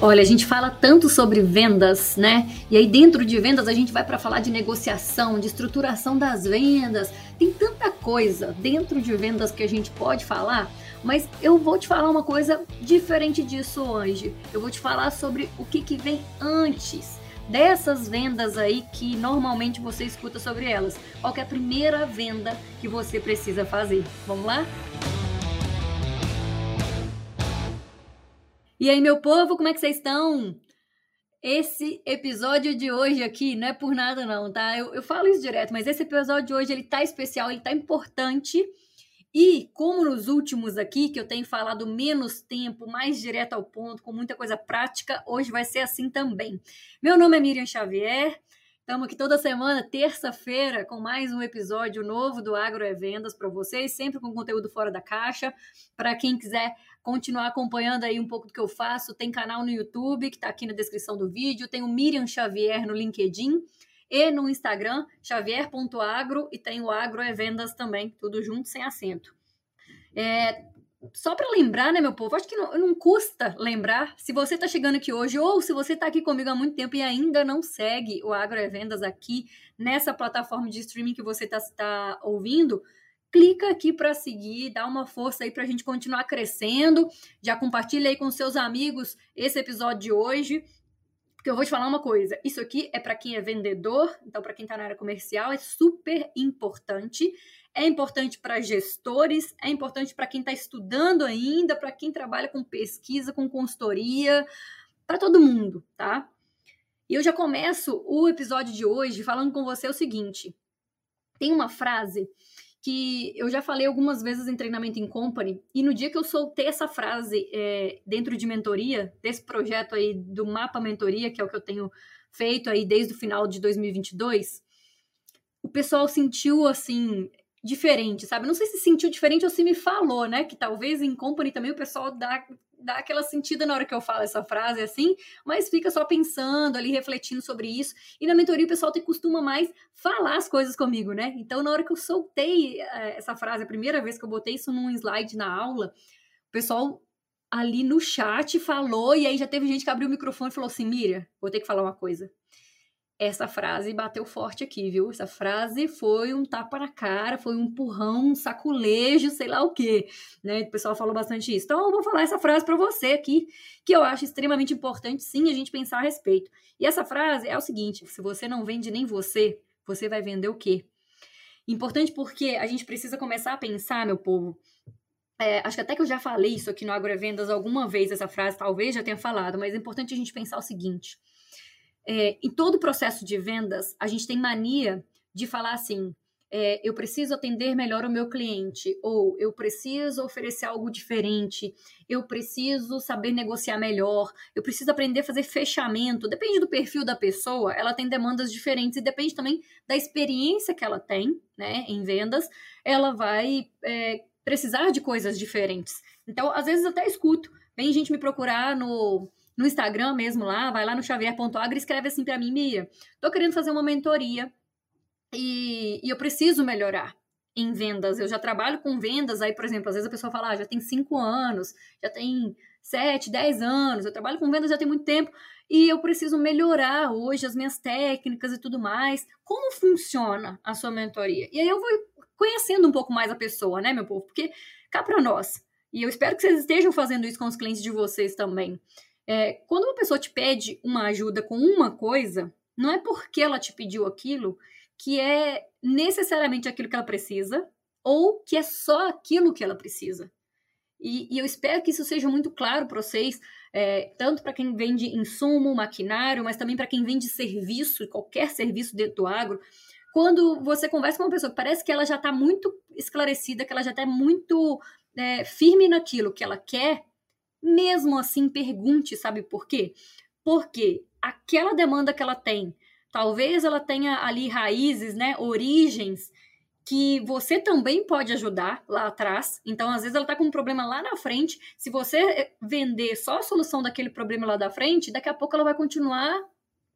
Olha, a gente fala tanto sobre vendas, né? E aí dentro de vendas a gente vai para falar de negociação, de estruturação das vendas. Tem tanta coisa dentro de vendas que a gente pode falar, mas eu vou te falar uma coisa diferente disso hoje. Eu vou te falar sobre o que, que vem antes dessas vendas aí que normalmente você escuta sobre elas. Qual é a primeira venda que você precisa fazer? Vamos lá? E aí, meu povo, como é que vocês estão? Esse episódio de hoje aqui não é por nada não, tá? Eu, eu falo isso direto, mas esse episódio de hoje ele tá especial, ele tá importante. E como nos últimos aqui, que eu tenho falado menos tempo, mais direto ao ponto, com muita coisa prática, hoje vai ser assim também. Meu nome é Miriam Xavier, Estamos aqui toda semana, terça-feira, com mais um episódio novo do Agro é Vendas para vocês, sempre com conteúdo fora da caixa. Para quem quiser continuar acompanhando aí um pouco do que eu faço, tem canal no YouTube, que está aqui na descrição do vídeo, tem o Miriam Xavier no LinkedIn e no Instagram, xavier.agro, e tem o Agro é Vendas também, tudo junto, sem acento. É, só para lembrar, né, meu povo? Acho que não, não custa lembrar. Se você está chegando aqui hoje ou se você está aqui comigo há muito tempo e ainda não segue o Agro é Vendas aqui nessa plataforma de streaming que você está tá ouvindo, clica aqui para seguir, dá uma força aí para a gente continuar crescendo. Já compartilha aí com seus amigos esse episódio de hoje. Porque eu vou te falar uma coisa, isso aqui é para quem é vendedor, então para quem está na área comercial é super importante é importante para gestores, é importante para quem está estudando ainda, para quem trabalha com pesquisa, com consultoria, para todo mundo, tá? E eu já começo o episódio de hoje falando com você o seguinte: tem uma frase que eu já falei algumas vezes em treinamento em company, e no dia que eu soltei essa frase é, dentro de mentoria, desse projeto aí do Mapa Mentoria, que é o que eu tenho feito aí desde o final de 2022, o pessoal sentiu assim diferente, sabe? Não sei se sentiu diferente ou se me falou, né? Que talvez em company também o pessoal dá, dá aquela sentida na hora que eu falo essa frase assim, mas fica só pensando ali, refletindo sobre isso. E na mentoria o pessoal te costuma mais falar as coisas comigo, né? Então na hora que eu soltei é, essa frase, a primeira vez que eu botei isso num slide na aula, o pessoal ali no chat falou, e aí já teve gente que abriu o microfone e falou assim: Mira, vou ter que falar uma coisa essa frase bateu forte aqui, viu? Essa frase foi um tapa na cara, foi um empurrão, um saculejo, sei lá o quê, né? O pessoal falou bastante isso. Então, eu vou falar essa frase para você aqui, que eu acho extremamente importante, sim, a gente pensar a respeito. E essa frase é o seguinte: se você não vende nem você, você vai vender o quê? Importante porque a gente precisa começar a pensar, meu povo. É, acho que até que eu já falei isso aqui no Agrovendas alguma vez, essa frase, talvez já tenha falado, mas é importante a gente pensar o seguinte é, em todo o processo de vendas, a gente tem mania de falar assim: é, eu preciso atender melhor o meu cliente, ou eu preciso oferecer algo diferente, eu preciso saber negociar melhor, eu preciso aprender a fazer fechamento. Depende do perfil da pessoa, ela tem demandas diferentes e depende também da experiência que ela tem né, em vendas, ela vai é, precisar de coisas diferentes. Então, às vezes, até escuto. Vem gente me procurar no, no Instagram mesmo lá, vai lá no xavier.agro e escreve assim para mim, Mia, tô querendo fazer uma mentoria e, e, eu preciso melhorar em vendas. Eu já trabalho com vendas, aí, por exemplo, às vezes a pessoa fala, ah, já tem cinco anos, já tem sete, dez anos, eu trabalho com vendas já tem muito tempo e eu preciso melhorar hoje as minhas técnicas e tudo mais. Como funciona a sua mentoria? E aí eu vou conhecendo um pouco mais a pessoa, né, meu povo? Porque cá para nós. E eu espero que vocês estejam fazendo isso com os clientes de vocês também. É, quando uma pessoa te pede uma ajuda com uma coisa, não é porque ela te pediu aquilo que é necessariamente aquilo que ela precisa ou que é só aquilo que ela precisa. E, e eu espero que isso seja muito claro para vocês, é, tanto para quem vende insumo, maquinário, mas também para quem vende serviço, qualquer serviço dentro do agro. Quando você conversa com uma pessoa parece que ela já está muito esclarecida, que ela já está muito é, firme naquilo que ela quer, mesmo assim, pergunte, sabe por quê? Porque aquela demanda que ela tem, talvez ela tenha ali raízes, né, origens que você também pode ajudar lá atrás. Então, às vezes ela está com um problema lá na frente. Se você eh, vender só a solução daquele problema lá da frente, daqui a pouco ela vai continuar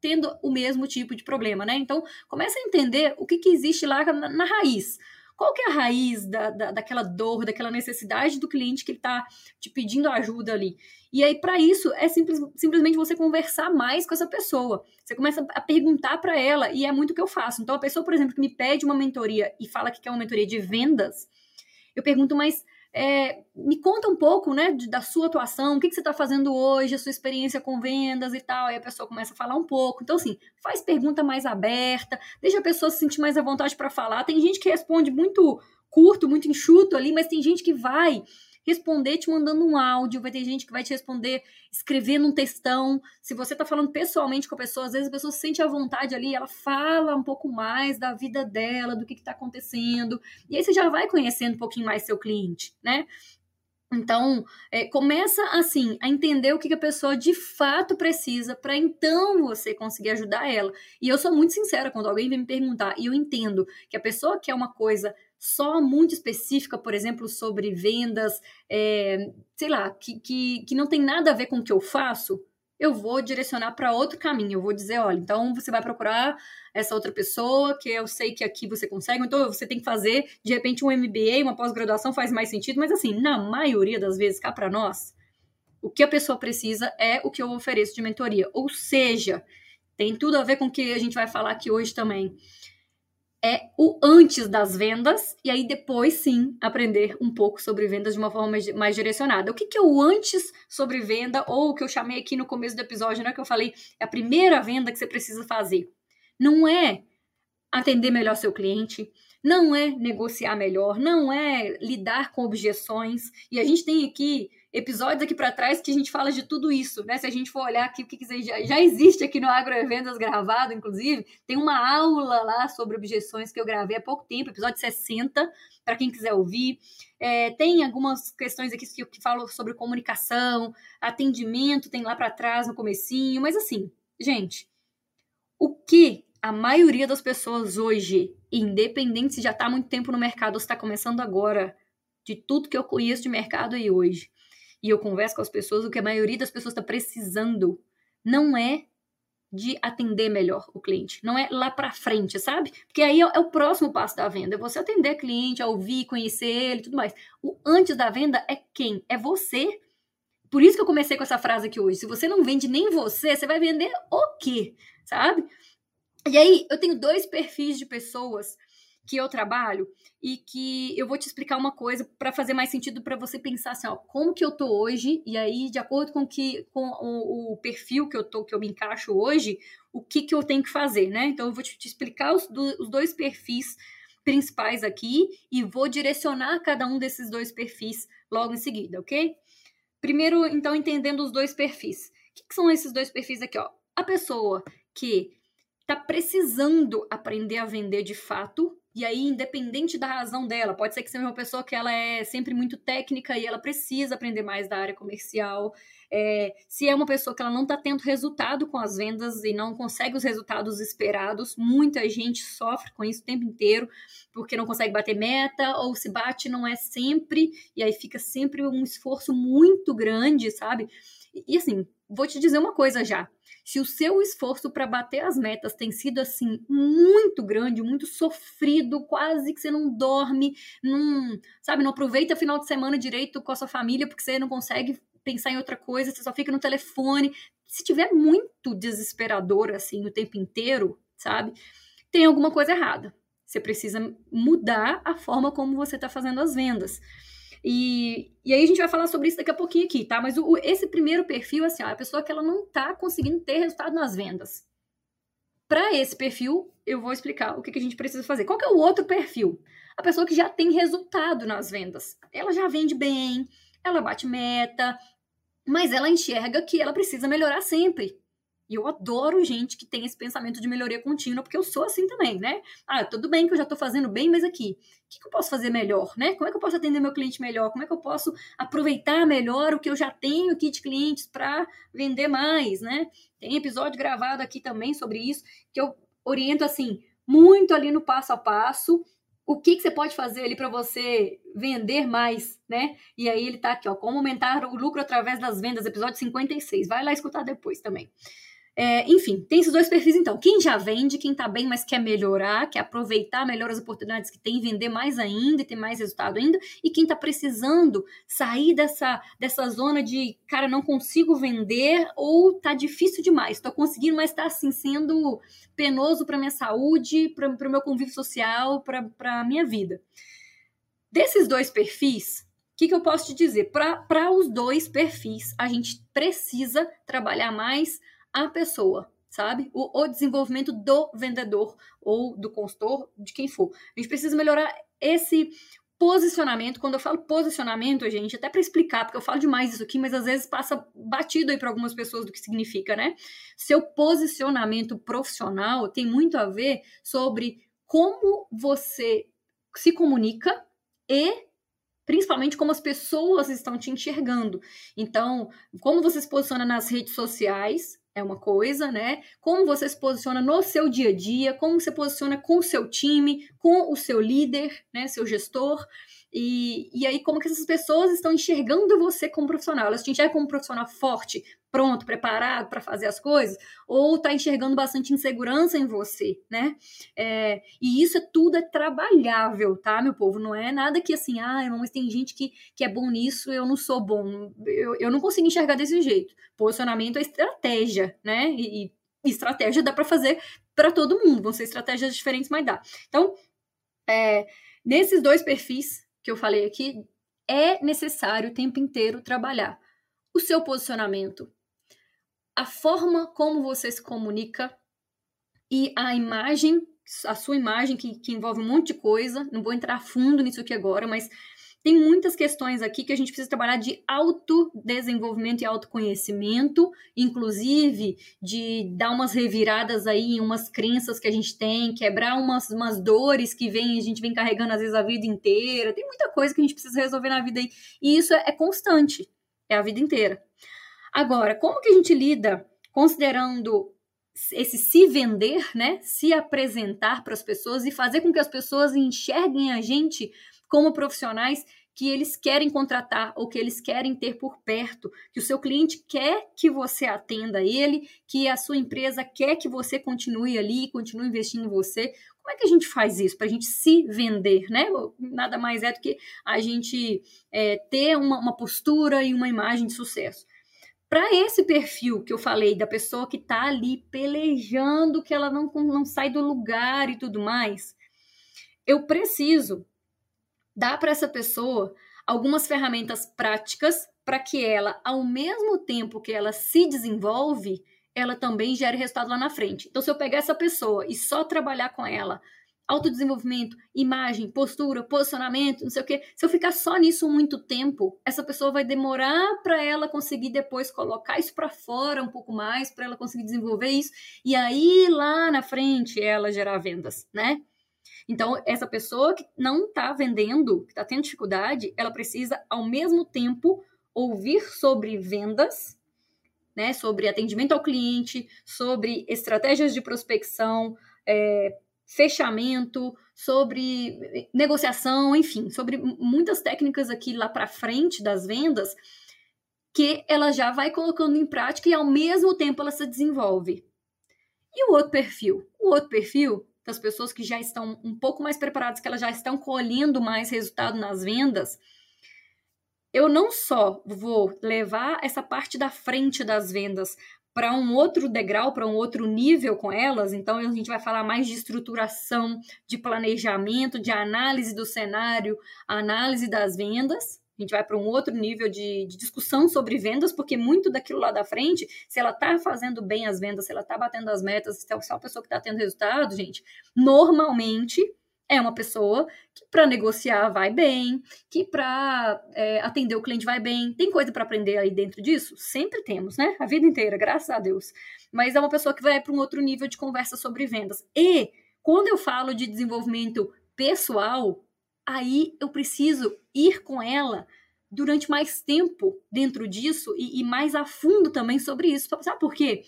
tendo o mesmo tipo de problema, né? Então, comece a entender o que, que existe lá na, na raiz. Qual que é a raiz da, da, daquela dor, daquela necessidade do cliente que ele está te pedindo ajuda ali. E aí, para isso, é simples, simplesmente você conversar mais com essa pessoa. Você começa a perguntar para ela, e é muito o que eu faço. Então, a pessoa, por exemplo, que me pede uma mentoria e fala que quer uma mentoria de vendas, eu pergunto, mas é, me conta um pouco, né, de, da sua atuação, o que, que você está fazendo hoje, a sua experiência com vendas e tal. Aí a pessoa começa a falar um pouco. Então, assim, faz pergunta mais aberta, deixa a pessoa se sentir mais à vontade para falar. Tem gente que responde muito curto, muito enxuto ali, mas tem gente que vai responder te mandando um áudio, vai ter gente que vai te responder escrevendo um textão. Se você está falando pessoalmente com a pessoa, às vezes a pessoa se sente à vontade ali, ela fala um pouco mais da vida dela, do que está acontecendo, e aí você já vai conhecendo um pouquinho mais seu cliente, né? Então, é, começa assim a entender o que, que a pessoa de fato precisa para então você conseguir ajudar ela. E eu sou muito sincera quando alguém vem me perguntar, e eu entendo que a pessoa quer uma coisa só muito específica, por exemplo, sobre vendas, é, sei lá, que, que, que não tem nada a ver com o que eu faço, eu vou direcionar para outro caminho. Eu vou dizer, olha, então você vai procurar essa outra pessoa, que eu sei que aqui você consegue, então você tem que fazer, de repente, um MBA, uma pós-graduação faz mais sentido, mas assim, na maioria das vezes, cá para nós, o que a pessoa precisa é o que eu ofereço de mentoria. Ou seja, tem tudo a ver com o que a gente vai falar aqui hoje também é o antes das vendas, e aí depois sim aprender um pouco sobre vendas de uma forma mais, direcionada. O que, que é o antes sobre venda, ou o que eu chamei aqui no começo do episódio, né? Que eu falei, é a primeira venda que você precisa fazer. Não é atender melhor seu cliente, não é negociar melhor, não é lidar com objeções. E a gente tem aqui episódios aqui para trás que a gente fala de tudo isso, né? Se a gente for olhar aqui o que quiser, já, já existe aqui no Agroevendas gravado, inclusive, tem uma aula lá sobre objeções que eu gravei há pouco tempo, episódio 60, para quem quiser ouvir. É, tem algumas questões aqui que, que falam sobre comunicação, atendimento, tem lá para trás no comecinho, mas assim, gente, o que a maioria das pessoas hoje, independente se já está há muito tempo no mercado ou está começando agora, de tudo que eu conheço de mercado aí hoje, e eu converso com as pessoas, o que a maioria das pessoas está precisando não é de atender melhor o cliente, não é lá para frente, sabe? Porque aí é, é, o próximo passo da venda, é você atender o cliente, ouvir, conhecer ele, tudo mais. O antes da venda é quem? É você. Por isso que eu comecei com essa frase aqui hoje. Se você não vende nem você, você vai vender o quê? Sabe? E aí, eu tenho dois perfis de pessoas que eu trabalho e que eu vou te explicar uma coisa para fazer mais sentido para você pensar assim, ó, como que eu tô hoje e aí de acordo com que com o, o, perfil que eu tô que eu me encaixo hoje, o que que eu tenho que fazer, né? Então eu vou te, te explicar os, do, os dois perfis principais aqui e vou direcionar cada um desses dois perfis logo em seguida, ok? Primeiro, então, entendendo os dois perfis. O que, que são esses dois perfis aqui, ó? A pessoa que está precisando aprender a vender de fato, e aí, independente da razão dela, pode ser que seja uma pessoa que ela é sempre muito técnica e ela precisa aprender mais da área comercial. É, se é uma pessoa que ela não está tendo resultado com as vendas e não consegue os resultados esperados, muita gente sofre com isso o tempo inteiro, porque não consegue bater meta, ou se bate não é sempre, e aí fica sempre um esforço muito grande, sabe? E, e assim, vou te dizer uma coisa já se o seu esforço para bater as metas tem sido assim muito grande, muito sofrido, quase que você não dorme, não, sabe, não aproveita final de semana direito com a sua família porque você não consegue pensar em outra coisa, você só fica no telefone. Se tiver muito desesperador assim o tempo inteiro, sabe? Tem alguma coisa errada. Você precisa mudar a forma como você está fazendo as vendas. E, e aí a gente vai falar sobre isso daqui a pouquinho aqui, tá? Mas o, esse primeiro perfil, assim, ó, é a pessoa que ela não tá conseguindo ter resultado nas vendas. Para esse perfil, eu vou explicar o que, que a gente precisa fazer. Qual que é o outro perfil? A pessoa que já tem resultado nas vendas. Ela já vende bem, ela bate meta, mas ela enxerga que ela precisa melhorar sempre. E eu adoro gente que tem esse pensamento de melhoria contínua, porque eu sou assim também, né? Ah, tudo bem que eu já estou fazendo bem, mas aqui, o que, que, eu posso fazer melhor, né? Como é que eu posso atender meu cliente melhor? Como é que eu posso aproveitar melhor o que eu já tenho aqui de clientes para vender mais, né? Tem episódio gravado aqui também sobre isso, que eu oriento assim, muito ali no passo a passo, o que, que você pode fazer ali para você vender mais, né? E aí ele tá aqui, ó, como aumentar o lucro através das vendas, episódio 56. Vai lá escutar depois também. É, enfim, tem esses dois perfis então. Quem já vende, quem está bem, mas quer melhorar, quer aproveitar melhor as oportunidades que tem, vender mais ainda e ter mais resultado ainda, e quem está precisando sair dessa, dessa zona de, cara, não consigo vender ou tá difícil demais, estou conseguindo, mas está assim sendo penoso para minha saúde, para o meu convívio social, para a minha vida. Desses dois perfis, o que, que eu posso te dizer? Para os dois perfis, a gente precisa trabalhar mais a pessoa, sabe? O, o desenvolvimento do vendedor ou do consultor, de quem for. A gente precisa melhorar esse posicionamento. Quando eu falo posicionamento, gente, até para explicar, porque eu falo demais isso aqui, mas às vezes passa batido aí para algumas pessoas do que significa, né? Seu posicionamento profissional tem muito a ver sobre como você se comunica e principalmente como as pessoas estão te enxergando. Então, como você se posiciona nas redes sociais, é uma coisa, né? Como você se posiciona no seu dia a dia, como você posiciona com o seu time, com o seu líder, né? Seu gestor. E, e aí, como que essas pessoas estão enxergando você como profissional? Elas te enxergam como um profissional forte, pronto, preparado para fazer as coisas? Ou tá enxergando bastante insegurança em você, né? É, e isso é tudo é trabalhável, tá, meu povo? Não é nada que assim, ah, mas tem gente que, que é bom nisso, eu não sou bom. Eu, eu não consigo enxergar desse jeito. Posicionamento é estratégia, né? E, e estratégia dá para fazer para todo mundo. Vão ser estratégias diferentes, mas dá. Então, é, nesses dois perfis que eu falei aqui, é necessário o tempo inteiro trabalhar o seu posicionamento, a forma como você se comunica e a imagem, a sua imagem, que, que envolve um monte de coisa. Não vou entrar fundo nisso aqui agora, mas tem muitas questões aqui que a gente precisa trabalhar de autodesenvolvimento e autoconhecimento, inclusive de dar umas reviradas aí em umas crenças que a gente tem, quebrar umas, umas dores que vem, a gente vem carregando às vezes a vida inteira. Tem muita coisa que a gente precisa resolver na vida aí. E isso é, é constante, é a vida inteira. Agora, como que a gente lida considerando esse se vender, né? Se apresentar para as pessoas e fazer com que as pessoas enxerguem a gente como profissionais que eles querem contratar ou que eles querem ter por perto, que o seu cliente quer que você atenda ele, que a sua empresa quer que você continue ali, continue investindo em você. Como é que a gente faz isso para a gente se vender, né? Nada mais é do que a gente é, ter uma, uma postura e uma imagem de sucesso. Para esse perfil que eu falei, da pessoa que está ali pelejando, que ela não, não sai do lugar e tudo mais, eu preciso dar para essa pessoa algumas ferramentas práticas para que ela, ao mesmo tempo que ela se desenvolve, ela também gere resultado lá na frente. Então, se eu pegar essa pessoa e só trabalhar com ela, autodesenvolvimento, imagem, postura, posicionamento, não sei o quê, se eu ficar só nisso muito tempo, essa pessoa vai demorar para ela conseguir depois colocar isso para fora um pouco mais, para ela conseguir desenvolver isso, e aí lá na frente ela gerar vendas, né? Então, essa pessoa que não está vendendo, que está tendo dificuldade, ela precisa, ao mesmo tempo, ouvir sobre vendas, né, sobre atendimento ao cliente, sobre estratégias de prospecção, é, fechamento, sobre negociação, enfim, sobre muitas técnicas aqui lá para frente das vendas que ela já vai colocando em prática e ao mesmo tempo ela se desenvolve. E o outro perfil? O outro perfil das pessoas que já estão um pouco mais preparadas, que elas já estão colhendo mais resultado nas vendas, eu não só vou levar essa parte da frente das vendas para um outro degrau, para um outro nível com elas, então a gente vai falar mais de estruturação, de planejamento, de análise do cenário, análise das vendas, a gente vai para um outro nível de, de, discussão sobre vendas, porque muito daquilo lá da frente, se ela está fazendo bem as vendas, se ela está batendo as metas, se é uma pessoa que está tendo resultado, gente, normalmente é uma pessoa que para negociar vai bem, que para é, atender o cliente vai bem. Tem coisa para aprender aí dentro disso? Sempre temos, né? A vida inteira, graças a Deus. Mas é uma pessoa que vai para um outro nível de conversa sobre vendas. E quando eu falo de desenvolvimento pessoal, aí eu preciso ir com ela durante mais tempo dentro disso e, e mais a fundo também sobre isso. Sabe por quê?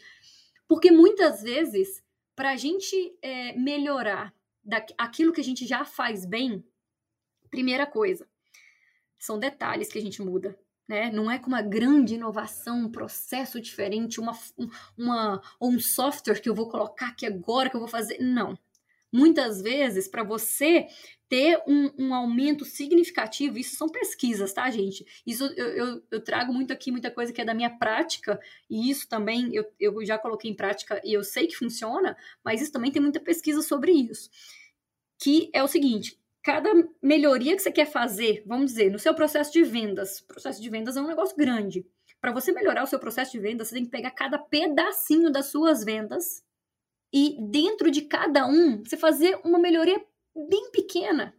Porque muitas vezes, para a gente é, melhorar da, aquilo que a gente já faz bem, primeira coisa, são detalhes que a gente muda. né? Não é com uma grande inovação, um processo diferente, uma, uma, ou um software que eu vou colocar aqui agora, que eu vou fazer. Não. Muitas vezes, para você ter um, um, aumento significativo, isso são pesquisas, tá, gente? Isso eu, eu, eu, trago muito aqui, muita coisa que é da minha prática, e isso também eu, eu já coloquei em prática e eu sei que funciona, mas isso também tem muita pesquisa sobre isso. Que é o seguinte: cada melhoria que você quer fazer, vamos dizer, no seu processo de vendas, processo de vendas é um negócio grande. Para você melhorar o seu processo de vendas, você tem que pegar cada pedacinho das suas vendas e dentro de cada um, você fazer uma melhoria bem pequena,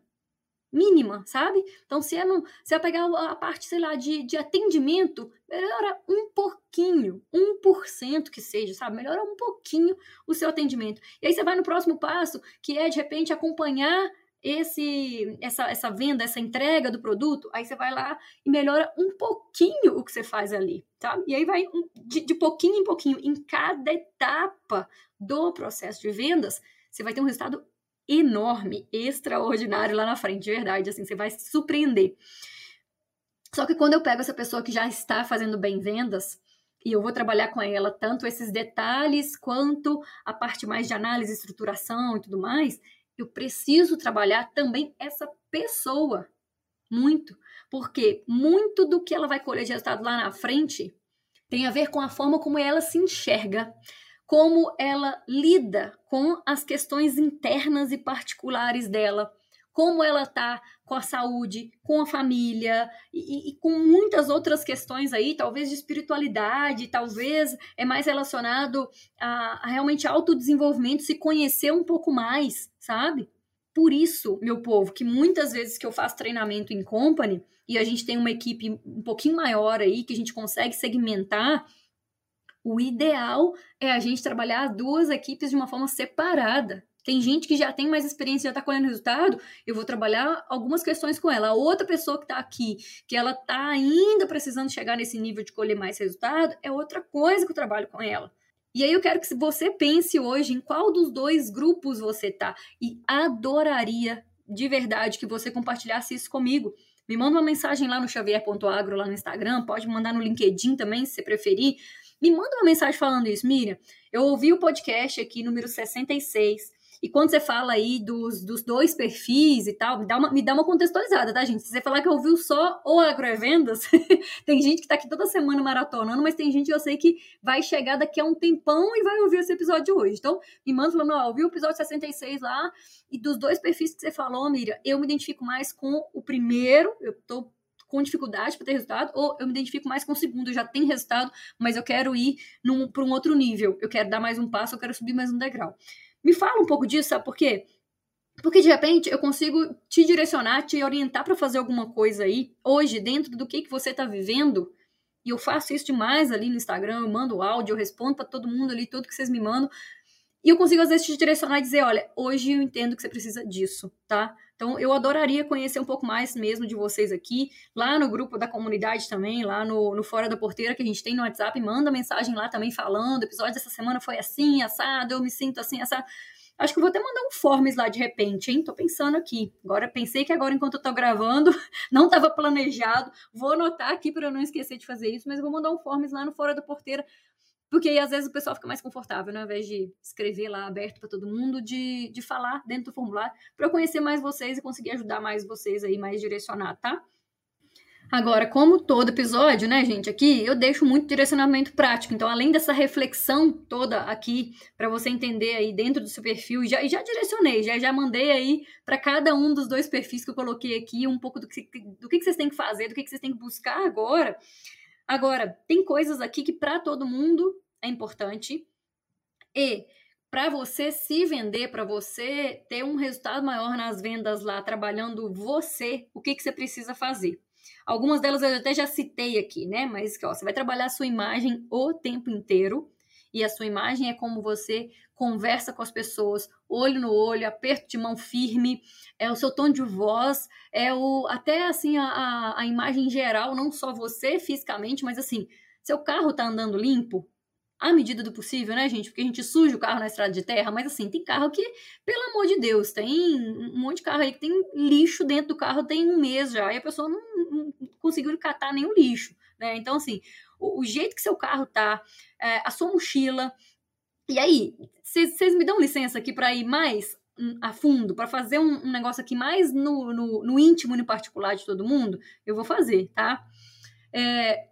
mínima, sabe? Então, se é, no, se é pegar a parte, sei lá, de, de atendimento, melhora um pouquinho, 1% que seja, sabe? Melhora um pouquinho o seu atendimento. E aí você vai no próximo passo, que é, de repente, acompanhar esse essa, essa venda, essa entrega do produto, aí você vai lá e melhora um pouquinho o que você faz ali, tá? E aí vai de, de pouquinho em pouquinho, em cada etapa do processo de vendas, você vai ter um resultado enorme, extraordinário lá na frente, de verdade, assim, você vai se surpreender. Só que quando eu pego essa pessoa que já está fazendo bem vendas, e eu vou trabalhar com ela tanto esses detalhes quanto a parte mais de análise, estruturação e tudo mais, eu preciso trabalhar também essa pessoa muito, porque muito do que ela vai colher de resultado lá na frente tem a ver com a forma como ela se enxerga, como ela lida com as questões internas e particulares dela, como ela tá com a saúde, com a família e, e, com muitas outras questões aí, talvez de espiritualidade, talvez é mais relacionado a, a realmente autodesenvolvimento, se conhecer um pouco mais, sabe? Por isso, meu povo, que muitas vezes que eu faço treinamento em company e a gente tem uma equipe um pouquinho maior aí, que a gente consegue segmentar, o ideal é a gente trabalhar as duas equipes de uma forma separada, tem gente que já tem mais experiência, já está colhendo resultado, eu vou trabalhar algumas questões com ela. A outra pessoa que está aqui, que ela está ainda precisando chegar nesse nível de colher mais resultado, é outra coisa que eu trabalho com ela. E aí eu quero que você pense hoje em qual dos dois grupos você tá e adoraria de verdade que você compartilhasse isso comigo. Me manda uma mensagem lá no xavier.agro lá no Instagram, pode mandar no LinkedIn também, se você preferir. Me manda uma mensagem falando isso, Miriam. Eu ouvi o podcast aqui número 66 e quando você fala aí dos, dos dois perfis e tal, me dá, uma, me dá uma contextualizada, tá, gente? Se você falar que ouviu só o agrovendas, tem gente que tá aqui toda semana maratonando, mas tem gente que eu sei que vai chegar daqui a um tempão e vai ouvir esse episódio hoje. Então, me manda falando, ó, ouvi o episódio 66 lá, e dos dois perfis que você falou, Miriam, eu me identifico mais com o primeiro, eu tô com dificuldade para ter resultado, ou eu me identifico mais com o segundo, eu já tenho resultado, mas eu quero ir para um outro nível, eu quero dar mais um passo, eu quero subir mais um degrau. Me fala um pouco disso, sabe por quê? Porque de repente eu consigo te direcionar, te orientar para fazer alguma coisa aí, hoje, dentro do que, que você está vivendo. E eu faço isso demais ali no Instagram, eu mando áudio, eu respondo para todo mundo ali, tudo que vocês me mandam. E eu consigo às vezes te direcionar e dizer, olha, hoje eu entendo que você precisa disso, tá? Então eu adoraria conhecer um pouco mais mesmo de vocês aqui, lá no grupo da comunidade também, lá no, no Fora da Porteira que a gente tem no WhatsApp, manda mensagem lá também falando, episódio dessa semana foi assim, assado, eu me sinto assim, assado. Acho que vou até mandar um forms lá de repente, hein? Tô pensando aqui. Agora pensei que agora enquanto eu tô gravando, não estava planejado. Vou anotar aqui para eu não esquecer de fazer isso, mas eu vou mandar um forms lá no Fora da Porteira porque aí, às vezes, o pessoal fica mais confortável, né? ao invés de escrever lá aberto para todo mundo, de, de falar dentro do formulário, para eu conhecer mais vocês e conseguir ajudar mais vocês aí, mais direcionar, tá? Agora, como todo episódio, né, gente, aqui eu deixo muito direcionamento prático. Então, além dessa reflexão toda aqui, para você entender aí dentro do seu perfil, já, já direcionei, já, já mandei aí para cada um dos dois perfis que eu coloquei aqui um pouco do que, do que, que vocês têm que fazer, do que, que vocês têm que buscar agora. Agora, tem coisas aqui que para todo mundo é importante. E para você se vender, para você ter um resultado maior nas vendas lá, trabalhando você, o que, que você precisa fazer? Algumas delas eu até já citei aqui, né? Mas ó, você vai trabalhar a sua imagem o tempo inteiro. E a sua imagem é como você conversa com as pessoas, olho no olho, aperto de mão firme, é o seu tom de voz, é o até assim a, a, imagem geral, não só você fisicamente, mas assim, seu carro tá andando limpo, à medida do possível, né, gente? Porque a gente suja o carro na estrada de terra, mas assim, tem carro que, pelo amor de Deus, tem um monte de carro aí que tem lixo dentro do carro tem um mês já, e a pessoa não, não conseguiu catar nenhum lixo. né? Então, assim, o, o jeito que seu carro tá, é, a sua mochila. E aí, vocês me dão licença aqui para ir mais a fundo, para fazer um, um, negócio aqui mais no, no, no, íntimo no particular de todo mundo? Eu vou fazer, tá? É,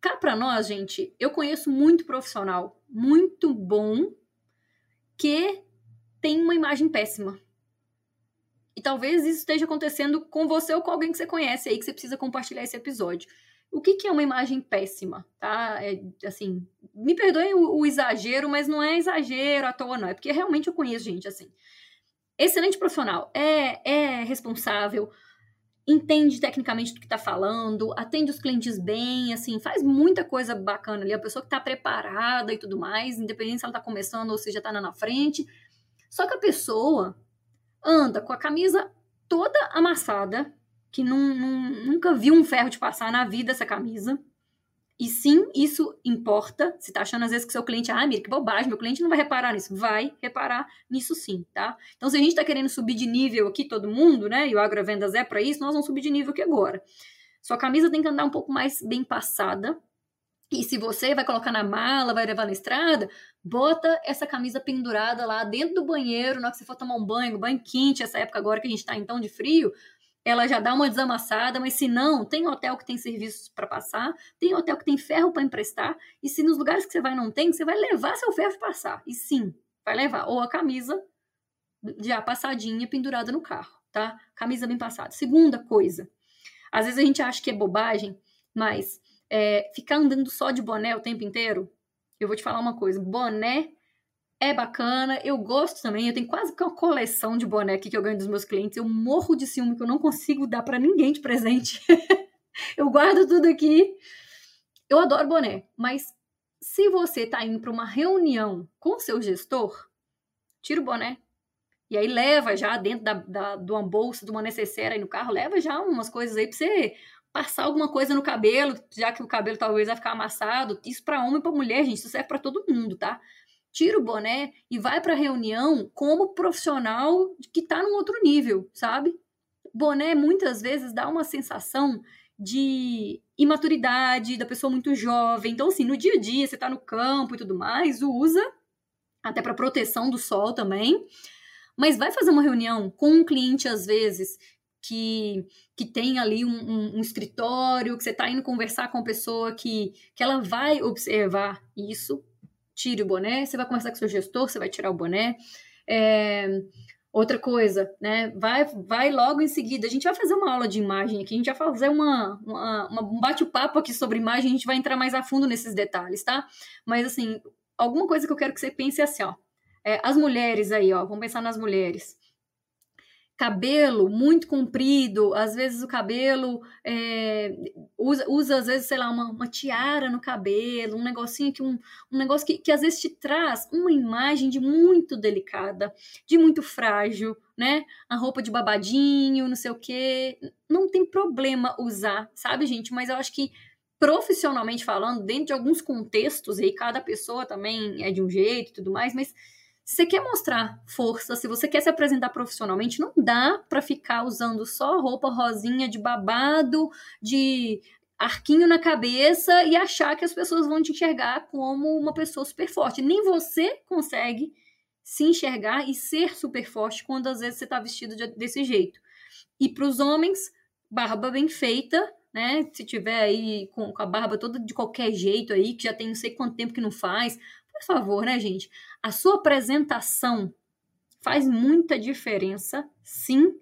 cá para nós, gente, eu conheço muito profissional, muito bom, que tem uma imagem péssima. E talvez isso esteja acontecendo com você ou com alguém que você conhece aí, que você precisa compartilhar esse episódio. O que, que é uma imagem péssima, tá? É, assim, me perdoem o, o, exagero, mas não é exagero à toa, não. É porque realmente eu conheço gente assim. Excelente profissional, é, é responsável, entende tecnicamente do que está falando, atende os clientes bem, assim, faz muita coisa bacana ali. A pessoa que está preparada e tudo mais, independente se ela está começando ou se já está na frente. Só que a pessoa anda com a camisa toda amassada, que nunca viu um ferro de passar na vida essa camisa. E sim, isso importa. Se tá achando às vezes que seu cliente, ah, mira, que bobagem, meu cliente não vai reparar nisso. Vai reparar nisso sim, tá? Então, se a gente tá querendo subir de nível aqui, todo mundo, né? E o agrovendas é para isso, nós vamos subir de nível aqui agora. Sua camisa tem que andar um pouco mais bem passada. E se você vai colocar na mala, vai levar na estrada, bota essa camisa pendurada lá dentro do banheiro, na hora que você for tomar um banho, banho quente, essa época agora que a gente tá então de frio, ela já dá uma desamassada, mas se não, tem hotel que tem serviços para passar, tem hotel que tem ferro para emprestar, e se nos lugares que você vai não tem, você vai levar seu ferro para passar. E sim, vai levar. Ou a camisa já passadinha, pendurada no carro, tá? Camisa bem passada. Segunda coisa, às vezes a gente acha que é bobagem, mas é, ficar andando só de boné o tempo inteiro, eu vou te falar uma coisa, boné é bacana, eu gosto também, eu tenho quase que uma coleção de aqui que eu ganho dos meus clientes, eu morro de ciúme que eu não consigo dar para ninguém de presente. eu guardo tudo aqui. Eu adoro boné, mas se você tá indo para uma reunião com seu gestor, tira o boné. E aí leva já dentro da, da, de uma bolsa, de uma necessaire aí no carro, leva já umas coisas aí para você passar alguma coisa no cabelo, já que o cabelo talvez vai ficar amassado. Isso para homem e para mulher, gente, isso serve para todo mundo, tá? Tira o boné e vai para a reunião como profissional que está num outro nível, sabe? Boné muitas vezes dá uma sensação de imaturidade, da pessoa muito jovem. Então, assim, no dia a dia, você está no campo e tudo mais, usa, até para proteção do sol também. Mas vai fazer uma reunião com um cliente, às vezes, que, que tem ali um, um, um escritório, que você está indo conversar com a pessoa que, que ela vai observar isso, tire o boné, você vai conversar com seu gestor, você vai tirar o boné. É, outra coisa, né? Vai, vai logo em seguida. A gente vai fazer uma aula de imagem aqui, a gente vai fazer uma, uma, uma um bate-papo aqui sobre imagem, a gente vai entrar mais a fundo nesses detalhes, tá? Mas assim, alguma coisa que eu quero que você pense é assim, ó. É, as mulheres aí, ó, vamos pensar nas mulheres cabelo muito comprido, às vezes o cabelo é, usa, usa, às vezes, sei lá, uma, uma, tiara no cabelo, um negocinho que um, um negócio que, que às vezes te traz uma imagem de muito delicada, de muito frágil, né? A roupa de babadinho, não sei o quê. Não tem problema usar, sabe, gente? Mas eu acho que profissionalmente falando, dentro de alguns contextos, e cada pessoa também é de um jeito e tudo mais, mas se você quer mostrar força, se você quer se apresentar profissionalmente, não dá para ficar usando só roupa rosinha de babado, de arquinho na cabeça e achar que as pessoas vão te enxergar como uma pessoa super forte. Nem você consegue se enxergar e ser super forte quando às vezes você está vestido de, desse jeito. E para os homens, barba bem feita, né? Se tiver aí com, com, a barba toda de qualquer jeito aí, que já tem não sei quanto tempo que não faz, por favor, né, gente? A sua apresentação faz muita diferença, sim,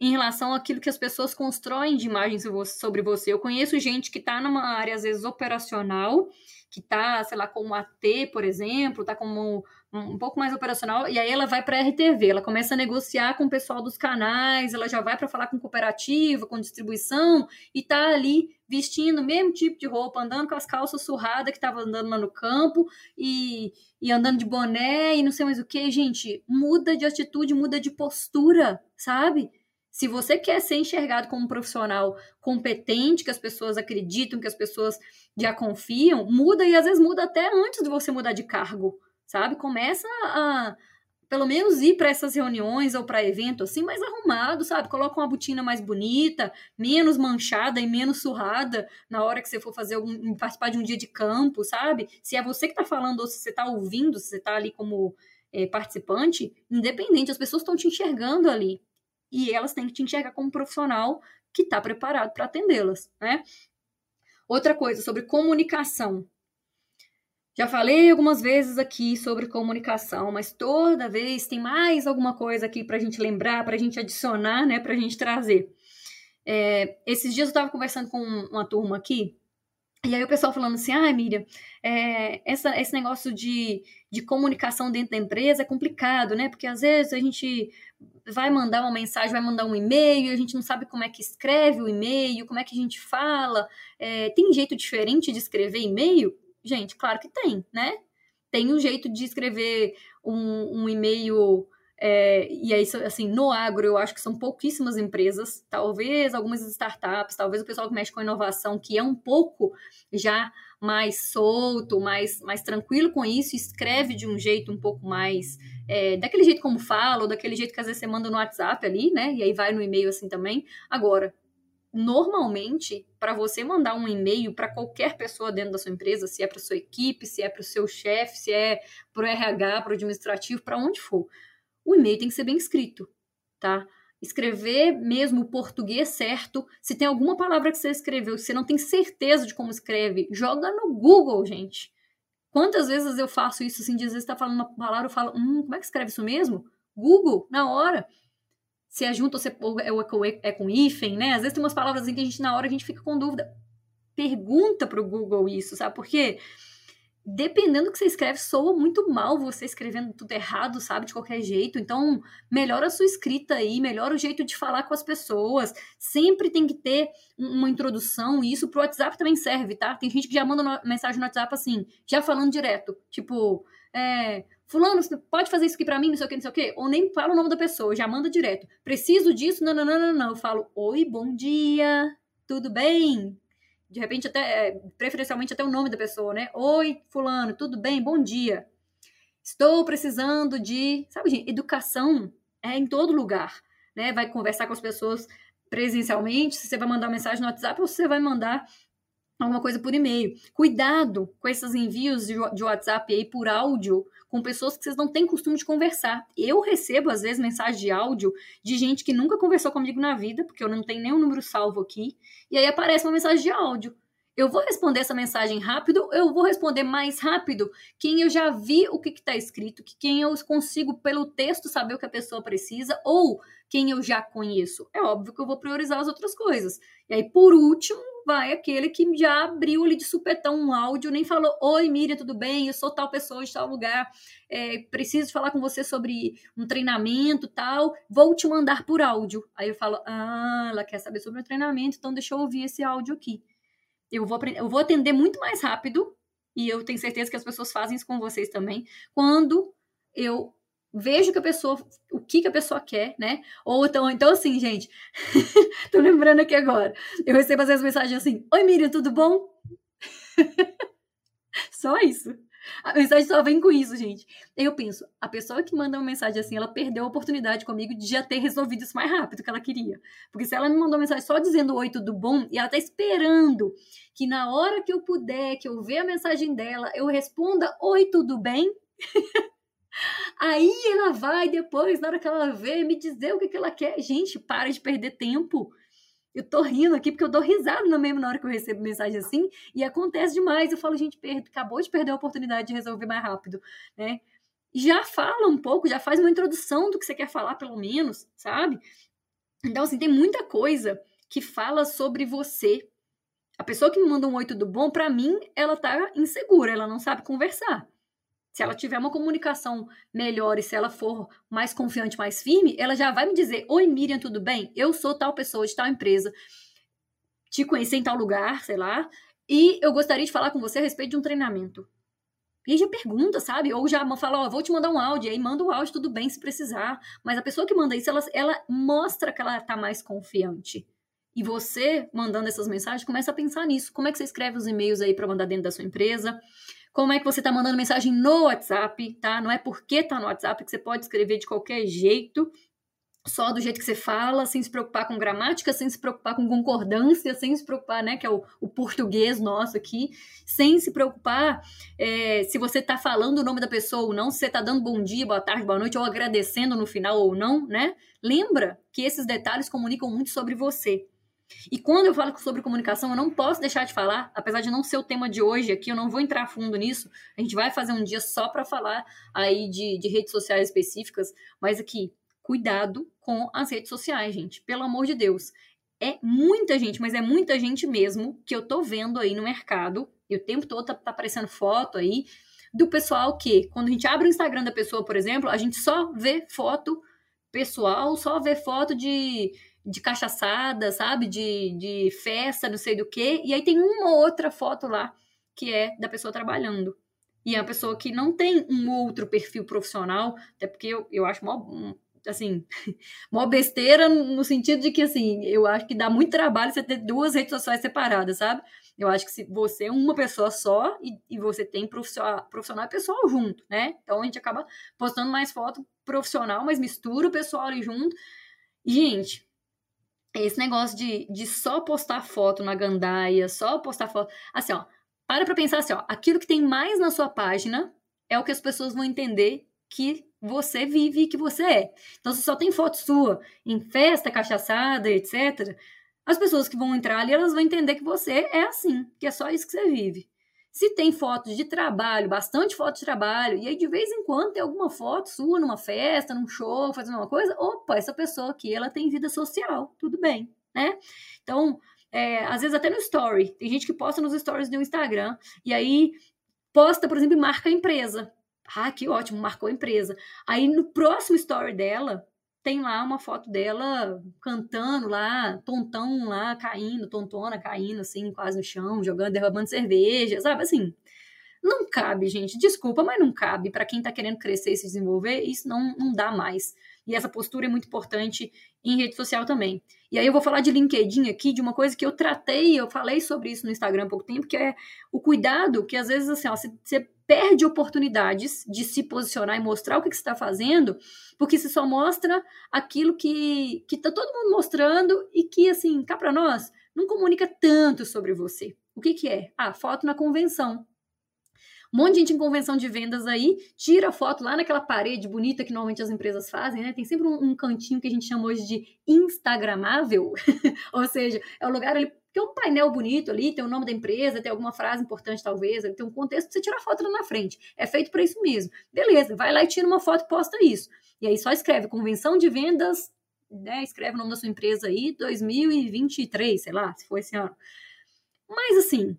em relação àquilo que as pessoas constroem de imagens sobre você. Eu conheço gente que está numa área, às vezes, operacional, que está, sei lá, como AT, por exemplo, está como um pouco mais operacional, e aí ela vai para a RTV, ela começa a negociar com o pessoal dos canais, ela já vai para falar com cooperativa, com distribuição, e tá ali vestindo o mesmo tipo de roupa, andando com as calças surradas que estava andando lá no campo, e, e andando de boné, e não sei mais o que, gente, muda de atitude, muda de postura, sabe? Se você quer ser enxergado como um profissional competente, que as pessoas acreditam, que as pessoas já confiam, muda e às vezes muda até antes de você mudar de cargo, sabe? Começa a pelo menos ir para essas reuniões ou para evento assim mais arrumado, sabe? Coloca uma botina mais bonita, menos manchada e menos surrada na hora que você for fazer algum, participar de um dia de campo, sabe? Se é você que está falando ou se você está ouvindo, se você está ali como é, participante, independente, as pessoas estão te enxergando ali e elas têm que te enxergar como profissional que está preparado para atendê-las, né? Outra coisa sobre comunicação. Já falei algumas vezes aqui sobre comunicação, mas toda vez tem mais alguma coisa aqui para a gente lembrar, para a gente adicionar, né, para a gente trazer. É, esses dias eu estava conversando com uma turma aqui, e aí o pessoal falando assim, ah, Miriam, é, essa, esse negócio de, de comunicação dentro da empresa é complicado, né? Porque às vezes a gente vai mandar uma mensagem, vai mandar um e-mail, a gente não sabe como é que escreve o e-mail, como é que a gente fala. É, tem jeito diferente de escrever e-mail? Gente, claro que tem, né? Tem um jeito de escrever um, um e-mail. É, e aí, assim, no agro, eu acho que são pouquíssimas empresas, talvez algumas startups, talvez o pessoal que mexe com inovação, que é um pouco já mais solto, mais, mais tranquilo com isso, escreve de um jeito um pouco mais. É, daquele jeito como fala, ou daquele jeito que às vezes você manda no WhatsApp ali, né? E aí vai no e-mail assim também. Agora, normalmente, para você mandar um e-mail para qualquer pessoa dentro da sua empresa, se é para sua equipe, se é para o seu chefe, se é para o RH, para o administrativo, para onde for, o e-mail tem que ser bem escrito, tá? Escrever mesmo o português certo. Se tem alguma palavra que você escreveu que você não tem certeza de como escreve, joga no Google, gente. Quantas vezes eu faço isso assim, de às vezes está falando uma palavra, eu falo, hum, como é que escreve isso mesmo? Google, na hora se é junto ou se é, é, é com hífen, né? Às vezes tem umas palavras assim que a gente, na hora, a gente fica com dúvida. Pergunta pro Google isso, sabe? Porque dependendo do que você escreve, soa muito mal você escrevendo tudo errado, sabe? De qualquer jeito. Então, melhora a sua escrita aí, melhora o jeito de falar com as pessoas. Sempre tem que ter uma introdução, e isso pro WhatsApp também serve, tá? Tem gente que já manda mensagem no WhatsApp assim, já falando direto. Tipo, é, fulano, pode fazer isso aqui para mim, não sei o que, não sei o que, ou nem fala o nome da pessoa, já manda direto. Preciso disso? Não, não, não, não, não. Eu falo, oi, bom dia, tudo bem? De repente, até, é, preferencialmente até o nome da pessoa, né? Oi, fulano, tudo bem? Bom dia. Estou precisando de, sabe, gente, educação é em todo lugar, né? Vai conversar com as pessoas presencialmente, se você vai mandar mensagem no WhatsApp ou se você vai mandar alguma coisa por e-mail. Cuidado com esses envios de, WhatsApp aí por áudio com pessoas que vocês não têm costume de conversar. Eu recebo, às vezes, mensagem de áudio de gente que nunca conversou comigo na vida, porque eu não tenho nenhum número salvo aqui, e aí aparece uma mensagem de áudio. Eu vou responder essa mensagem rápido, eu vou responder mais rápido quem eu já vi o que está escrito, que quem eu consigo, pelo texto, saber o que a pessoa precisa, ou quem eu já conheço. É óbvio que eu vou priorizar as outras coisas. E aí, por último, vai aquele que já abriu ali de supetão um áudio, nem falou: Oi, Miriam, tudo bem? Eu sou tal pessoa de tal lugar, é, preciso falar com você sobre um treinamento tal, vou te mandar por áudio. Aí eu falo: Ah, ela quer saber sobre o treinamento, então deixa eu ouvir esse áudio aqui. Eu vou, eu vou atender muito mais rápido, e eu tenho certeza que as pessoas fazem isso com vocês também, quando eu vejo que a pessoa, o que, que a pessoa quer, né? Ou então, então assim, gente, tô lembrando aqui agora, eu recebo às vezes mensagem assim, oi Miriam, tudo bom? só isso. A mensagem só vem com isso, gente. Eu penso, a pessoa que manda uma mensagem assim, ela perdeu a oportunidade comigo de já ter resolvido isso mais rápido que ela queria. Porque se ela me mandou uma mensagem só dizendo oi, tudo bom, e ela tá esperando que na hora que eu puder, que eu ver a mensagem dela, eu responda oi, tudo bem? Aí ela vai depois, na hora que ela vê, me dizer o que, que ela quer. Gente, para de perder tempo. Eu tô rindo aqui porque eu dou risada na hora que eu recebo mensagem assim e acontece demais. Eu falo, gente, acabou de perder a oportunidade de resolver mais rápido, né? Já fala um pouco, já faz uma introdução do que você quer falar, pelo menos, sabe? Então, assim, tem muita coisa que fala sobre você. A pessoa que me manda um oi, tudo bom, para mim, ela tá insegura, ela não sabe conversar. Se ela tiver uma comunicação melhor e se ela for mais confiante, mais firme, ela já vai me dizer: Oi, Miriam, tudo bem? Eu sou tal pessoa de tal empresa, te conheci em tal lugar, sei lá, e eu gostaria de falar com você a respeito de um treinamento. E aí já pergunta, sabe? Ou já fala, ó, oh, vou te mandar um áudio, aí manda o áudio, tudo bem, se precisar. Mas a pessoa que manda isso, ela, ela mostra que ela tá mais confiante. E você, mandando essas mensagens, começa a pensar nisso. Como é que você escreve os e-mails aí para mandar dentro da sua empresa? Como é que você está mandando mensagem no WhatsApp, tá? Não é porque está no WhatsApp que você pode escrever de qualquer jeito, só do jeito que você fala, sem se preocupar com gramática, sem se preocupar com concordância, sem se preocupar, né, que é o, o português nosso aqui, sem se preocupar é, se você está falando o nome da pessoa ou não, se você está dando bom dia, boa tarde, boa noite, ou agradecendo no final ou não, né? Lembra que esses detalhes comunicam muito sobre você. E quando eu falo sobre comunicação, eu não posso deixar de falar, apesar de não ser o tema de hoje aqui, eu não vou entrar fundo nisso. A gente vai fazer um dia só para falar aí de, de redes sociais específicas, mas aqui, cuidado com as redes sociais, gente. Pelo amor de Deus. É muita gente, mas é muita gente mesmo que eu tô vendo aí no mercado, e o tempo todo tá, tá aparecendo foto aí, do pessoal que, quando a gente abre o Instagram da pessoa, por exemplo, a gente só vê foto pessoal, só vê foto de de cachaçada, sabe? De, de festa, não sei do que. E aí tem uma outra foto lá que é da pessoa trabalhando. E é uma pessoa que não tem um outro perfil profissional, até porque eu, eu acho mó, assim, mó besteira no sentido de que, assim, eu acho que dá muito trabalho você ter duas redes sociais separadas, sabe? Eu acho que se você é uma pessoa só e, e você tem profissional, profissional e pessoal junto, né? Então a gente acaba postando mais foto profissional, mas mistura o pessoal ali junto. E, gente, esse negócio de, de só postar foto na gandaia, só postar foto. Assim, ó, para pra pensar assim, ó, aquilo que tem mais na sua página é o que as pessoas vão entender que você vive e que você é. Então, se só tem foto sua em festa, cachaçada, etc., as pessoas que vão entrar ali, elas vão entender que você é assim, que é só isso que você vive. Se tem fotos de trabalho, bastante fotos de trabalho, e aí de vez em quando tem alguma foto sua numa festa, num show, fazendo uma coisa, opa, essa pessoa aqui, ela tem vida social, tudo bem, né? Então, é, às vezes até no story, tem gente que posta nos stories do Instagram, e aí posta, por exemplo, marca a empresa. Ah, que ótimo, marcou a empresa. Aí no próximo story dela, tem lá uma foto dela cantando lá, tontão lá, caindo, tontona caindo, assim, quase no chão, jogando, derrubando cerveja, sabe? Assim, não cabe, gente. Desculpa, mas não cabe. Para quem tá querendo crescer e se desenvolver, isso não, não dá mais. E essa postura é muito importante em rede social também. E aí eu vou falar de LinkedIn aqui, de uma coisa que eu tratei, eu falei sobre isso no Instagram há pouco tempo, que é o cuidado que às vezes assim, ó, você perde oportunidades de se posicionar e mostrar o que, que você está fazendo, porque você só mostra aquilo que, que tá todo mundo mostrando e que, assim, cá para nós, não comunica tanto sobre você. O que, que é? Ah, foto na convenção. Um monte de gente em convenção de vendas aí tira foto lá naquela parede bonita que normalmente as empresas fazem, né? Tem sempre um, um cantinho que a gente chama hoje de Instagramável, ou seja, é o lugar ali é um painel bonito ali, tem o nome da empresa, tem alguma frase importante, talvez, tem um contexto pra você tirar foto lá na frente. É feito para isso mesmo. Beleza, vai lá e tira uma foto e posta isso. E aí só escreve convenção de vendas, né? Escreve o nome da sua empresa aí, 2023, sei lá, se for esse ano. Mas assim,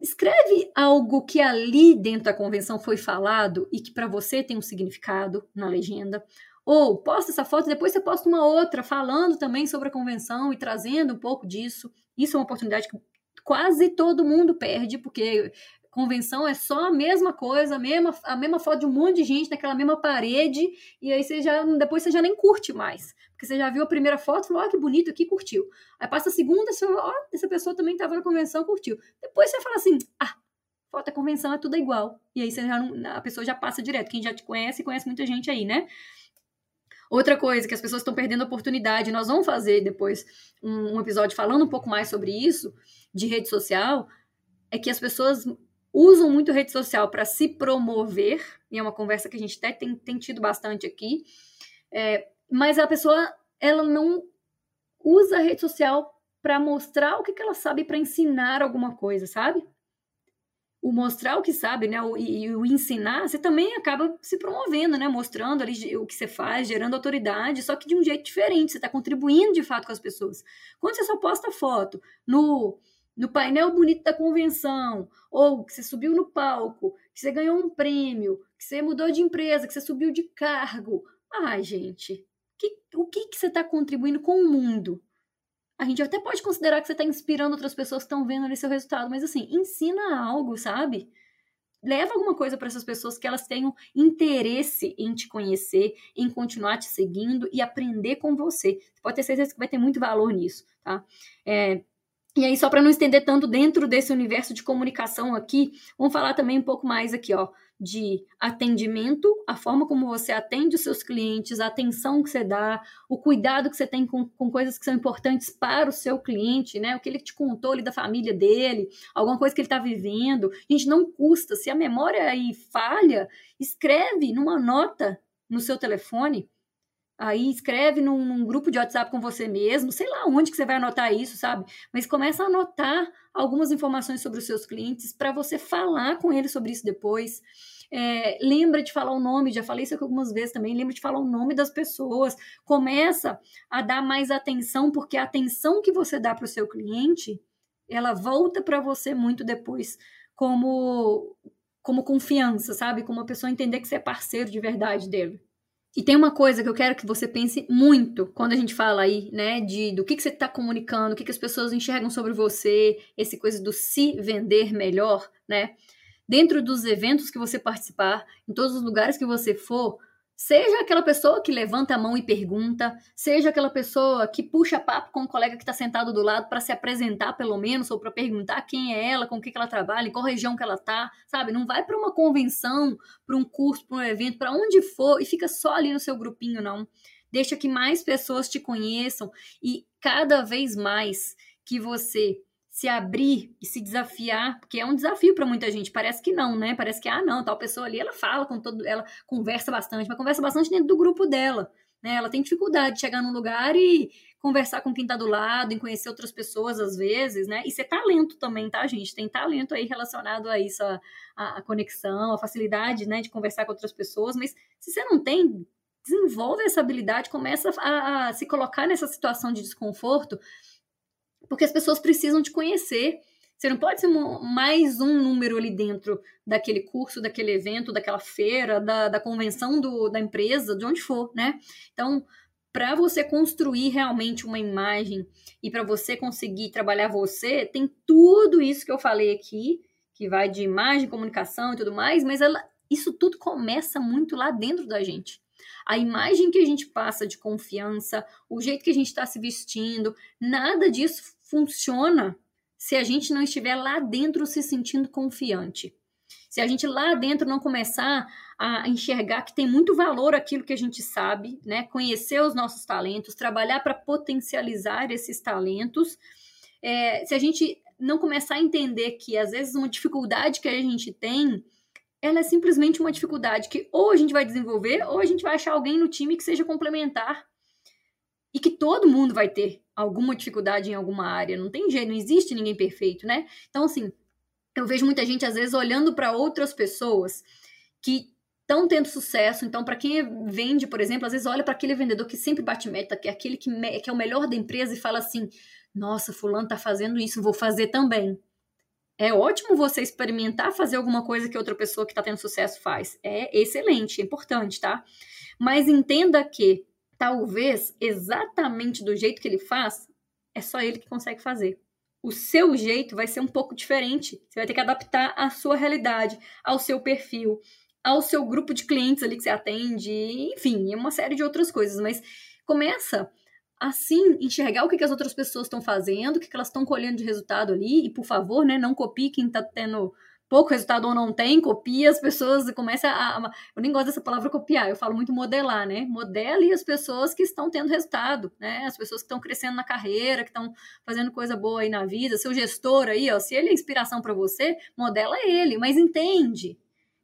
Escreve algo que ali dentro da convenção foi falado e que para você tem um significado na legenda. Ou posta essa foto, depois você posta uma outra falando também sobre a convenção e trazendo um pouco disso. Isso é uma oportunidade que quase todo mundo perde, porque convenção é só a mesma coisa, a mesma, a mesma foto de um monte de gente naquela mesma parede, e aí você já, depois você já nem curte mais. Porque você já viu a primeira foto, falou, ó, oh, que bonito aqui, curtiu. Aí passa a segunda, você fala, ó, oh, essa pessoa também estava na convenção, curtiu. Depois você fala assim, ah, foto da convenção é tudo igual. E aí você já não, a pessoa já passa direto. Quem já te conhece, conhece muita gente aí, né? Outra coisa que as pessoas estão perdendo a oportunidade, nós vamos fazer depois um, um episódio falando um pouco mais sobre isso, de rede social, é que as pessoas usam muito rede social para se promover, e é uma conversa que a gente até tem, tem tido bastante aqui, é, mas a pessoa ela não usa a rede social para mostrar o que, que ela sabe para ensinar alguma coisa, sabe? O mostrar o que sabe, né, o, e, e, o ensinar, você também acaba se promovendo, né, mostrando ali o que você faz, gerando autoridade, só que de um jeito diferente, você está contribuindo de fato com as pessoas. Quando você só posta foto no no painel bonito da convenção, ou que você subiu no palco, que você ganhou um prêmio, que você mudou de empresa, que você subiu de cargo. Ai, gente, que, o que, que você está contribuindo com o mundo? A gente até pode considerar que você está inspirando outras pessoas que estão vendo ali seu resultado, mas assim, ensina algo, sabe? Leva alguma coisa para essas pessoas que elas tenham interesse em te conhecer, em continuar te seguindo e aprender com você. Você pode ter certeza que vai ter muito valor nisso, tá? É, E aí, só para não estender tanto dentro desse universo de comunicação aqui, vamos falar também um pouco mais aqui, ó, de atendimento, a forma como você atende os seus clientes, a atenção que você dá, o cuidado que você tem com, com coisas que são importantes para o seu cliente, né? O que ele te contou ali da família dele, alguma coisa que ele está vivendo. Gente, não custa. Se a memória aí falha, escreve numa nota no seu telefone Aí escreve num, num, grupo de WhatsApp com você mesmo, sei lá onde que você vai anotar isso, sabe? Mas começa a anotar algumas informações sobre os seus clientes para você falar com eles sobre isso depois. É, lembra de falar o nome, já falei isso aqui algumas vezes também, lembra de falar o nome das pessoas, começa a dar mais atenção, porque a atenção que você dá para o seu cliente, ela volta para você muito depois, como, como confiança, sabe? Como a pessoa entender que você é parceiro de verdade dele. E tem uma coisa que eu quero que você pense muito quando a gente fala aí, né, de do que, que você está comunicando, o que, que as pessoas enxergam sobre você, esse coisa do se vender melhor, né? Dentro dos eventos que você participar, em todos os lugares que você for, Seja aquela pessoa que levanta a mão e pergunta, seja aquela pessoa que puxa papo com o um colega que está sentado do lado para se apresentar, pelo menos, ou para perguntar quem é ela, com o que, que ela trabalha, em qual região que ela está, sabe? Não vai para uma convenção, para um curso, para um evento, para onde for e fica só ali no seu grupinho, não. Deixa que mais pessoas te conheçam e cada vez mais que você se abrir e se desafiar, porque é um desafio para muita gente. Parece que não, né? Parece que ah, não, tal pessoa ali, ela fala com todo, ela conversa bastante, mas conversa bastante dentro do grupo dela, né? Ela tem dificuldade de chegar num lugar e conversar com quem tá do lado, em conhecer outras pessoas às vezes, né? Isso é talento também, tá, gente? Tem talento aí relacionado a isso, a, a, a conexão, a facilidade, né, de conversar com outras pessoas, mas se você não tem, desenvolve essa habilidade, começa a, a se colocar nessa situação de desconforto porque as pessoas precisam te conhecer. Você não pode ser mais um número ali dentro daquele curso, daquele evento, daquela feira, da, da convenção do, da empresa, de onde for, né? Então, para você construir realmente uma imagem e para você conseguir trabalhar você, tem tudo isso que eu falei aqui, que vai de imagem, comunicação e tudo mais, mas ela, isso tudo começa muito lá dentro da gente a imagem que a gente passa de confiança, o jeito que a gente está se vestindo, nada disso funciona se a gente não estiver lá dentro se sentindo confiante. Se a gente lá dentro não começar a enxergar que tem muito valor aquilo que a gente sabe, né? Conhecer os nossos talentos, trabalhar para potencializar esses talentos. É, se a gente não começar a entender que às vezes uma dificuldade que a gente tem ela é simplesmente uma dificuldade que ou a gente vai desenvolver ou a gente vai achar alguém no time que seja complementar e que todo mundo vai ter alguma dificuldade em alguma área. Não tem jeito, não existe ninguém perfeito, né? Então, assim, eu vejo muita gente às vezes olhando para outras pessoas que estão tendo sucesso. Então, para quem vende, por exemplo, às vezes olha para aquele vendedor que sempre bate meta, que é aquele que, que é o melhor da empresa e fala assim: nossa, fulano tá fazendo isso, vou fazer também. É ótimo você experimentar fazer alguma coisa que outra pessoa que está tendo sucesso faz. É excelente, é importante, tá? Mas entenda que talvez exatamente do jeito que ele faz, é só ele que consegue fazer. O seu jeito vai ser um pouco diferente. Você vai ter que adaptar à sua realidade, ao seu perfil, ao seu grupo de clientes ali que você atende, enfim, uma série de outras coisas. Mas começa assim enxergar o que, que as outras pessoas estão fazendo, o que, que elas estão colhendo de resultado ali, e por favor, né, não copie quem está tendo pouco resultado ou não tem, copia as pessoas e começa a, Eu nem gosto dessa palavra copiar, eu falo muito modelar, né? Modele as pessoas que estão tendo resultado, né? As pessoas que estão crescendo na carreira, que estão fazendo coisa boa aí na vida. Seu gestor aí, ó, se ele é inspiração para você, modela ele, mas entende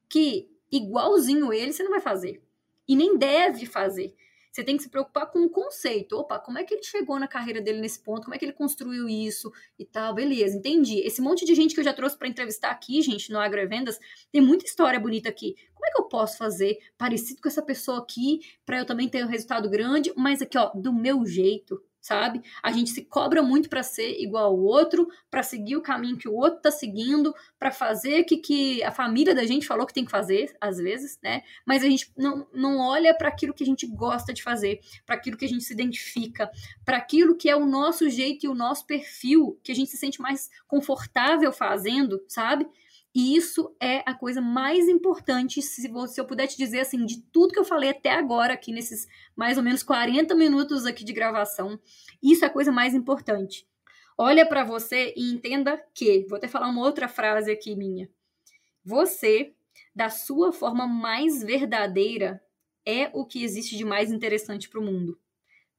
que igualzinho ele você não vai fazer. E nem deve fazer. Você tem que se preocupar com o conceito. Opa, como é que ele chegou na carreira dele nesse ponto? Como é que ele construiu isso e tal? Beleza, entendi. Esse monte de gente que eu já trouxe para entrevistar aqui, gente, no Agrovendas, tem muita história bonita aqui. Como é que eu posso fazer parecido com essa pessoa aqui para eu também ter um resultado grande, mas aqui, ó, do meu jeito, sabe? A gente se cobra muito para ser igual ao outro, para seguir o caminho que o outro tá seguindo, para fazer o que, que a família da gente falou que tem que fazer, às vezes, né? Mas a gente não, não olha para aquilo que a gente gosta de fazer, para aquilo que a gente se identifica, para aquilo que é o nosso jeito e o nosso perfil, que a gente se sente mais confortável fazendo, sabe? E isso é a coisa mais importante, se, se eu puder te dizer assim, de tudo que eu falei até agora, aqui nesses mais ou menos 40 minutos aqui de gravação, isso é a coisa mais importante. Olha para você e entenda que, vou até falar uma outra frase aqui minha. Você, da sua forma mais verdadeira, é o que existe de mais interessante para o mundo.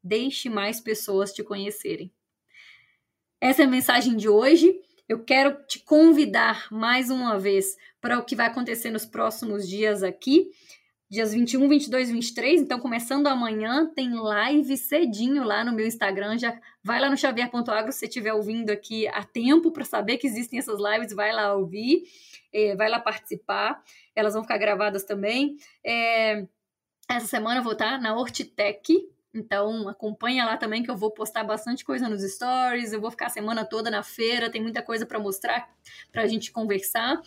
Deixe mais pessoas te conhecerem. Essa é a mensagem de hoje. Eu quero te convidar mais uma vez para o que vai acontecer nos próximos dias aqui. Dias 21, 22, 23. Então, começando amanhã, tem live cedinho lá no meu Instagram. Já vai lá no xavier.agro se você estiver ouvindo aqui a tempo para saber que existem essas lives. Vai lá ouvir, é, vai lá participar. Elas vão ficar gravadas também. É, essa semana eu vou estar na Hortitec, então acompanha lá também que eu vou postar bastante coisa nos stories, eu vou ficar a semana toda na feira, tem muita coisa para mostrar, para a gente conversar.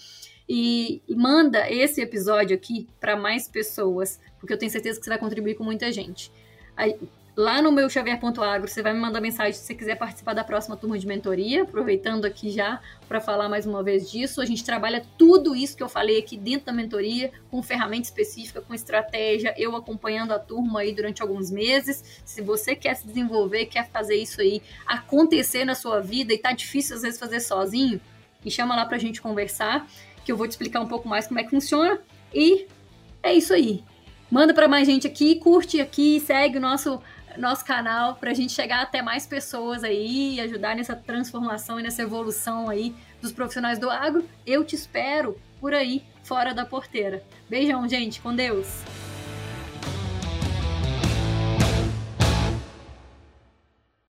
E, e, manda esse episódio aqui para mais pessoas, porque eu tenho certeza que você vai contribuir com muita gente. Lá no meu xavier.agro, você vai me mandar mensagem se você quiser participar da próxima turma de mentoria, aproveitando aqui já para falar mais uma vez disso. A gente trabalha tudo isso que eu falei aqui dentro da mentoria, com ferramenta específica, com estratégia, eu acompanhando a turma aí durante alguns meses. Se você quer se desenvolver, quer fazer isso aí acontecer na sua vida e tá difícil às vezes fazer sozinho, me chama lá pra gente conversar, que eu vou te explicar um pouco mais como é que funciona. E é isso aí. Manda para mais gente aqui, curte aqui, segue o nosso nosso canal para a gente chegar até mais pessoas aí e ajudar nessa transformação e nessa evolução aí dos profissionais do agro. Eu te espero por aí, fora da porteira. Beijão, gente, com Deus!